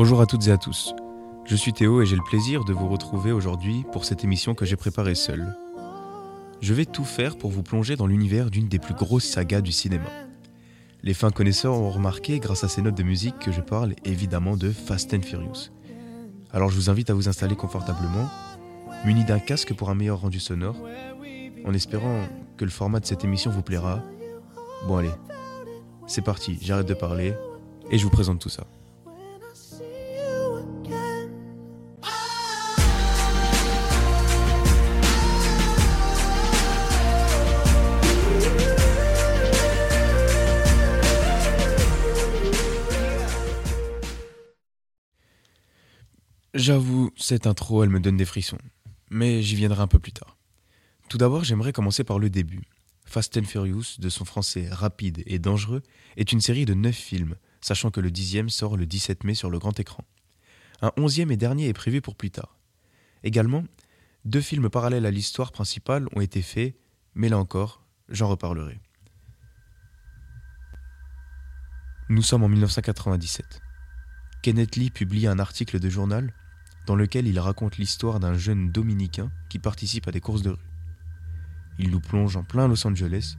Bonjour à toutes et à tous. Je suis Théo et j'ai le plaisir de vous retrouver aujourd'hui pour cette émission que j'ai préparée seule. Je vais tout faire pour vous plonger dans l'univers d'une des plus grosses sagas du cinéma. Les fins connaisseurs ont remarqué, grâce à ces notes de musique, que je parle évidemment de Fast and Furious. Alors je vous invite à vous installer confortablement, muni d'un casque pour un meilleur rendu sonore, en espérant que le format de cette émission vous plaira. Bon allez, c'est parti, j'arrête de parler et je vous présente tout ça. J'avoue, cette intro, elle me donne des frissons. Mais j'y viendrai un peu plus tard. Tout d'abord, j'aimerais commencer par le début. Fast and Furious, de son français rapide et dangereux, est une série de 9 films, sachant que le dixième sort le 17 mai sur le grand écran. Un onzième et dernier est prévu pour plus tard. Également, deux films parallèles à l'histoire principale ont été faits, mais là encore, j'en reparlerai. Nous sommes en 1997. Kenneth Lee publie un article de journal dans lequel il raconte l'histoire d'un jeune dominicain qui participe à des courses de rue. Il nous plonge en plein Los Angeles,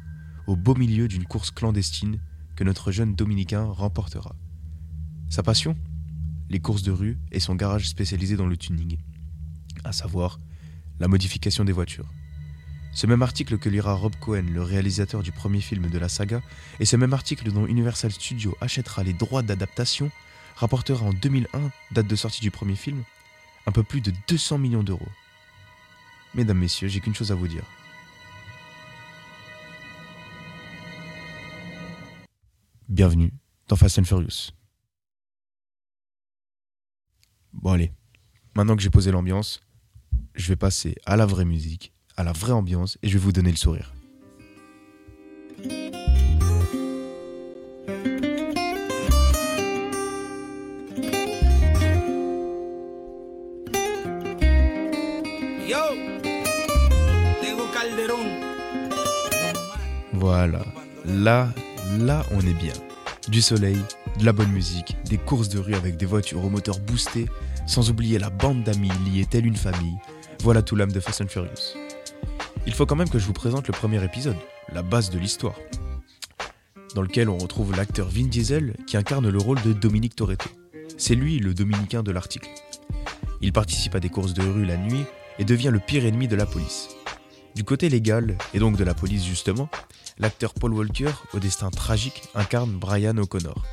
au beau milieu d'une course clandestine que notre jeune dominicain remportera. Sa passion? Les courses de rue et son garage spécialisé dans le tuning, à savoir la modification des voitures. Ce même article que lira Rob Cohen, le réalisateur du premier film de la saga, et ce même article dont Universal Studios achètera les droits d'adaptation, rapportera en 2001, date de sortie du premier film, un peu plus de 200 millions d'euros. Mesdames, Messieurs, j'ai qu'une chose à vous dire. Bienvenue dans Fast and Furious. Bon allez, maintenant que j'ai posé l'ambiance, je vais passer à la vraie musique, à la vraie ambiance et je vais vous donner le sourire. Là, là on est bien. Du soleil, de la bonne musique, des courses de rue avec des voitures au moteur boosté, sans oublier la bande d'amis liés telle une famille. Voilà tout l'âme de Fast and Furious. Il faut quand même que je vous présente le premier épisode, la base de l'histoire, dans lequel on retrouve l'acteur Vin Diesel qui incarne le rôle de Dominique Toretto. C'est lui le dominicain de l'article. Il participe à des courses de rue la nuit et devient le pire ennemi de la police. Du côté légal, et donc de la police justement, l'acteur Paul Walker, au destin tragique, incarne Brian O'Connor,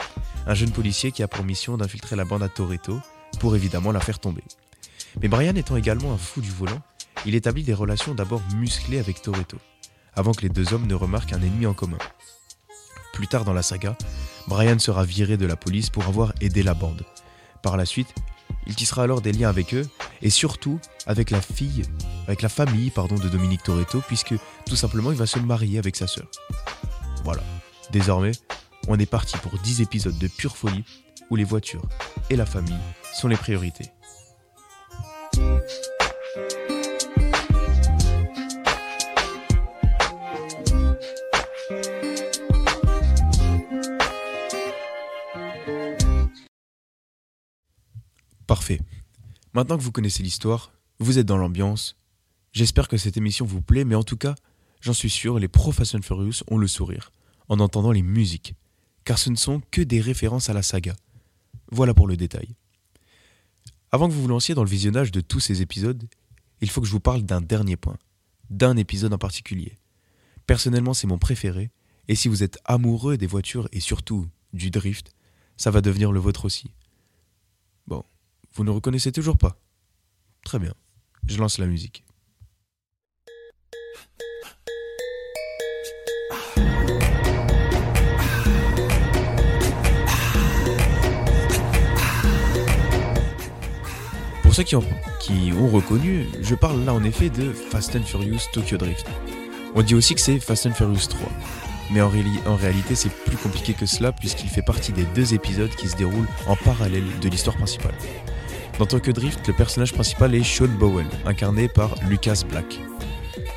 un jeune policier qui a pour mission d'infiltrer la bande à Toretto pour évidemment la faire tomber. Mais Brian étant également un fou du volant, il établit des relations d'abord musclées avec Toretto, avant que les deux hommes ne remarquent un ennemi en commun. Plus tard dans la saga, Brian sera viré de la police pour avoir aidé la bande. Par la suite, il tissera alors des liens avec eux et surtout avec la fille, avec la famille pardon, de Dominique Toretto, puisque tout simplement il va se marier avec sa sœur. Voilà. Désormais, on est parti pour 10 épisodes de pure folie où les voitures et la famille sont les priorités. Parfait. Maintenant que vous connaissez l'histoire, vous êtes dans l'ambiance. J'espère que cette émission vous plaît, mais en tout cas, j'en suis sûr, les pros Fast and Furious ont le sourire en entendant les musiques, car ce ne sont que des références à la saga. Voilà pour le détail. Avant que vous vous lanciez dans le visionnage de tous ces épisodes, il faut que je vous parle d'un dernier point, d'un épisode en particulier. Personnellement, c'est mon préféré, et si vous êtes amoureux des voitures et surtout du drift, ça va devenir le vôtre aussi. Bon, vous ne reconnaissez toujours pas Très bien. Je lance la musique. Ceux qui ont, reconnu, je parle là en effet de Fast and Furious Tokyo Drift. On dit aussi que c'est Fast and Furious 3. Mais en, en réalité, c'est plus compliqué que cela puisqu'il fait partie des deux épisodes qui se déroulent en parallèle de l'histoire principale. Dans Tokyo Drift, le personnage principal est Sean Bowen, incarné par Lucas Black.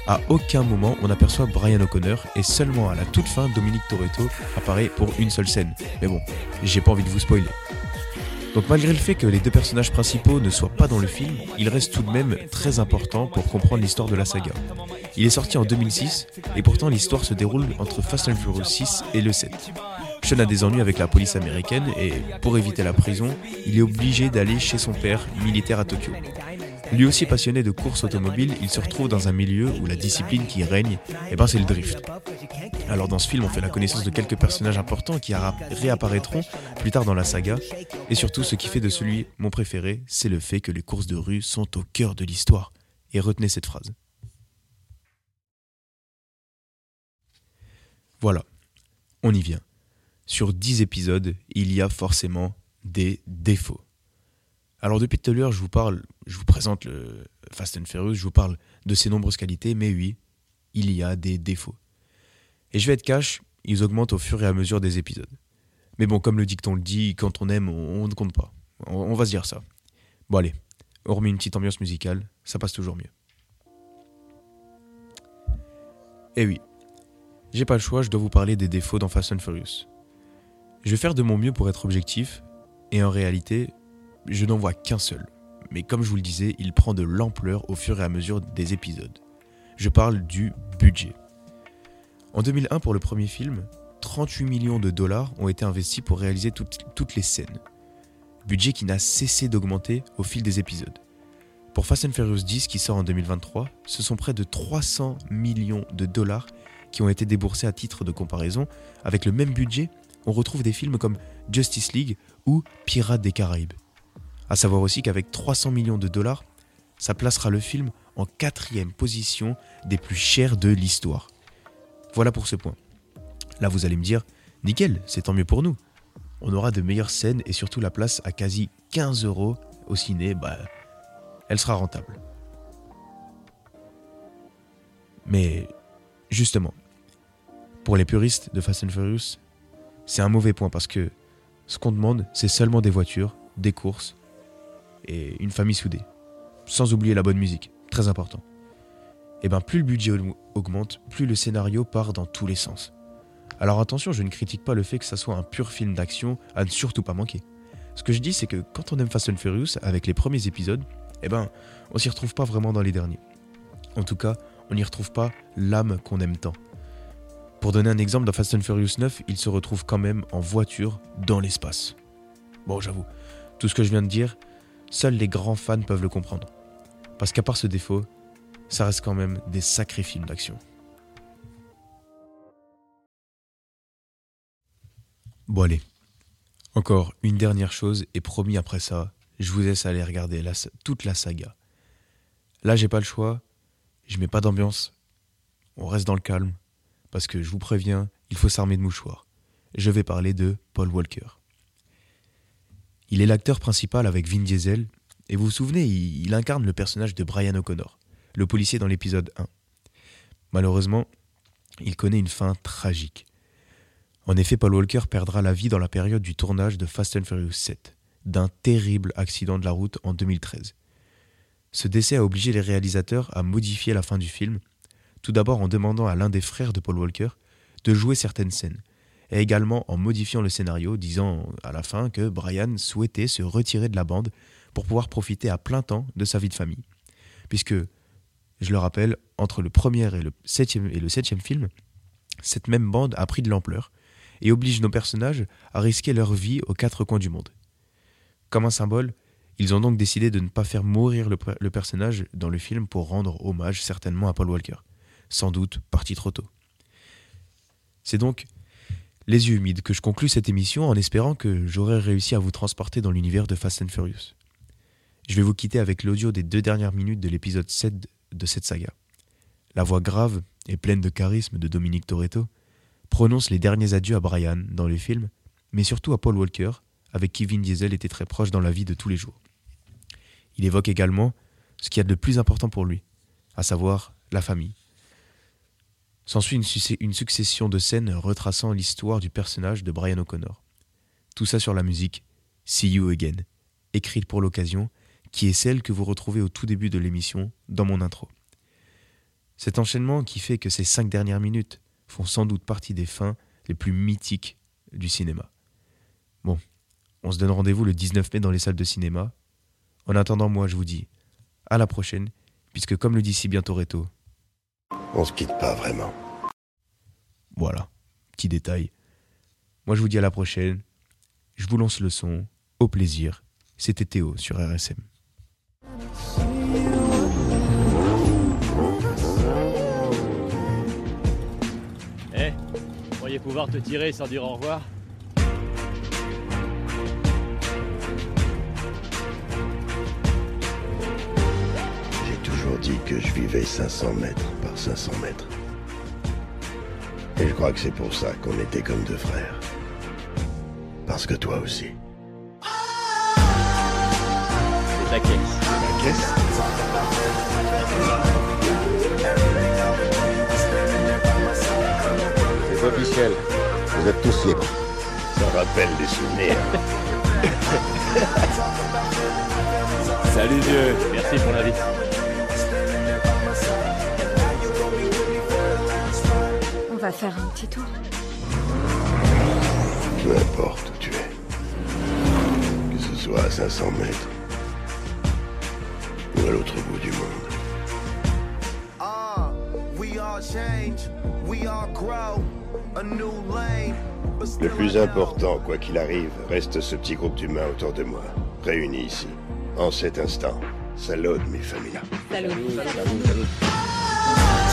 À aucun moment on aperçoit Brian O'Connor et seulement à la toute fin Dominique Toretto apparaît pour une seule scène. Mais bon, j'ai pas envie de vous spoiler. Donc malgré le fait que les deux personnages principaux ne soient pas dans le film, il reste tout de même très important pour comprendre l'histoire de la saga. Il est sorti en 2006 et pourtant l'histoire se déroule entre Fast and Furious 6 et le 7. Sean a des ennuis avec la police américaine et pour éviter la prison, il est obligé d'aller chez son père, militaire à Tokyo. Lui aussi passionné de course automobile, il se retrouve dans un milieu où la discipline qui règne, eh ben c'est le drift. Alors dans ce film, on fait la connaissance de quelques personnages importants qui réapparaîtront plus tard dans la saga, et surtout ce qui fait de celui mon préféré, c'est le fait que les courses de rue sont au cœur de l'histoire. Et retenez cette phrase. Voilà, on y vient. Sur 10 épisodes, il y a forcément des défauts. Alors depuis tout à l'heure, je vous parle, je vous présente le Fast and Furious, je vous parle de ses nombreuses qualités, mais oui, il y a des défauts. Et je vais être cash, ils augmentent au fur et à mesure des épisodes. Mais bon, comme le dicton le dit, quand on aime, on, ne compte pas. On, va se dire ça. Bon allez, hormis une petite ambiance musicale, ça passe toujours mieux. Et oui, j'ai pas le choix, je dois vous parler des défauts dans Fast and Furious. Je vais faire de mon mieux pour être objectif, et en réalité, je n'en vois qu'un seul. Mais comme je vous le disais, il prend de l'ampleur au fur et à mesure des épisodes. Je parle du budget. En 2001, pour le premier film, 38 millions de dollars ont été investis pour réaliser toutes, les scènes. Budget qui n'a cessé d'augmenter au fil des épisodes. Pour Fast and Furious 10 qui sort en 2023, ce sont près de 300 millions de dollars qui ont été déboursés à titre de comparaison. Avec le même budget, on retrouve des films comme Justice League ou Pirates des Caraïbes. A savoir aussi qu'avec 300 millions de dollars, ça placera le film en quatrième position des plus chers de l'histoire. Voilà pour ce point. Là, vous allez me dire, nickel, c'est tant mieux pour nous. On aura de meilleures scènes et surtout la place à quasi 15 euros au ciné, bah, elle sera rentable. Mais justement, pour les puristes de Fast and Furious, c'est un mauvais point parce que ce qu'on demande, c'est seulement des voitures, des courses et une famille soudée. Sans oublier la bonne musique, très important. Et eh bien plus le budget augmente, plus le scénario part dans tous les sens. Alors attention, je ne critique pas le fait que ça soit un pur film d'action à ne surtout pas manquer. Ce que je dis, c'est que quand on aime Fast and Furious avec les premiers épisodes, eh ben, on s'y retrouve pas vraiment dans les derniers. En tout cas, on n'y retrouve pas l'âme qu'on aime tant. Pour donner un exemple, dans Fast and Furious 9, il se retrouve quand même en voiture dans l'espace. Bon, j'avoue, tout ce que je viens de dire, Seuls les grands fans peuvent le comprendre. Parce qu'à part ce défaut, ça reste quand même des sacrés films d'action. Bon allez, encore une dernière chose et promis après ça, je vous laisse aller regarder toute la saga. Là j'ai pas le choix, je mets pas d'ambiance, on reste dans le calme, parce que je vous préviens, il faut s'armer de mouchoirs. Je vais parler de Paul Walker. Il est l'acteur principal avec Vin Diesel, et vous vous souvenez, il, incarne le personnage de Brian O'Connor, le policier dans l'épisode 1. Malheureusement, il connaît une fin tragique. En effet, Paul Walker perdra la vie dans la période du tournage de Fast and Furious 7, d'un terrible accident de la route en 2013. Ce décès a obligé les réalisateurs à modifier la fin du film, tout d'abord en demandant à l'un des frères de Paul Walker de jouer certaines scènes, et également en modifiant le scénario, disant à la fin que Brian souhaitait se retirer de la bande pour pouvoir profiter à plein temps de sa vie de famille. Puisque, je le rappelle, entre le premier et le septième, et film, cette même bande a pris de l'ampleur et oblige nos personnages à risquer leur vie aux quatre coins du monde. Comme un symbole, ils ont donc décidé de ne pas faire mourir le, le personnage dans le film pour rendre hommage certainement à Paul Walker, sans doute parti trop tôt. C'est donc les yeux humides que je conclus cette émission en espérant que j'aurai réussi à vous transporter dans l'univers de Fast and Furious. Je vais vous quitter avec l'audio des deux dernières minutes de l'épisode 7 de cette saga. La voix grave et pleine de charisme de Dominique Toretto prononce les derniers adieux à Brian dans le film, mais surtout à Paul Walker, avec qui Vin Diesel était très proche dans la vie de tous les jours. Il évoque également ce qu'il y a de plus important pour lui, à savoir la famille, S'ensuit une, succession de scènes retraçant l'histoire du personnage de Brian O'Connor. Tout ça sur la musique See You Again, écrite pour l'occasion, qui est celle que vous retrouvez au tout début de l'émission dans mon intro. Cet enchaînement qui fait que ces cinq dernières minutes font sans doute partie des fins les plus mythiques du cinéma. Bon, On se donne rendez-vous le 19 mai dans les salles de cinéma. En attendant, moi, je vous dis à la prochaine, puisque comme le dit si bien Toretto, On se quitte pas vraiment. voilà, petit détail. Moi, je vous dis à la prochaine. Je vous lance le son. Au plaisir. C'était Théo sur RSM. Pouvoir te tirer sans dire au revoir J'ai toujours dit que je vivais 500 mètres par 500 mètres. Et je crois que c'est pour ça qu'on était comme deux frères. Parce que toi aussi. C'est ta caisse. La caisse Vous êtes tous libres. Ça rappelle des souvenirs. Salut Dieu Merci pour l'invite. On va faire un petit tour. Peu importe où tu es. Que ce soit à 500 mètres. Ou à l'autre bout du monde. Le plus important, quoi qu'il arrive, reste ce petit groupe d'humains autour de moi, réunis ici, en cet instant. Salud, mi familia.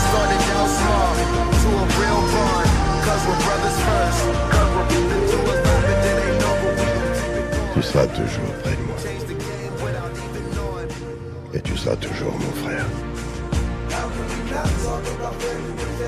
Started down small to a real bond, cause we're brothers first. Cause we're the two of them, but then they know what we gon' keep it Tu seras toujours près de moi. Et tu seras toujours mon frère. Not talk about anyone.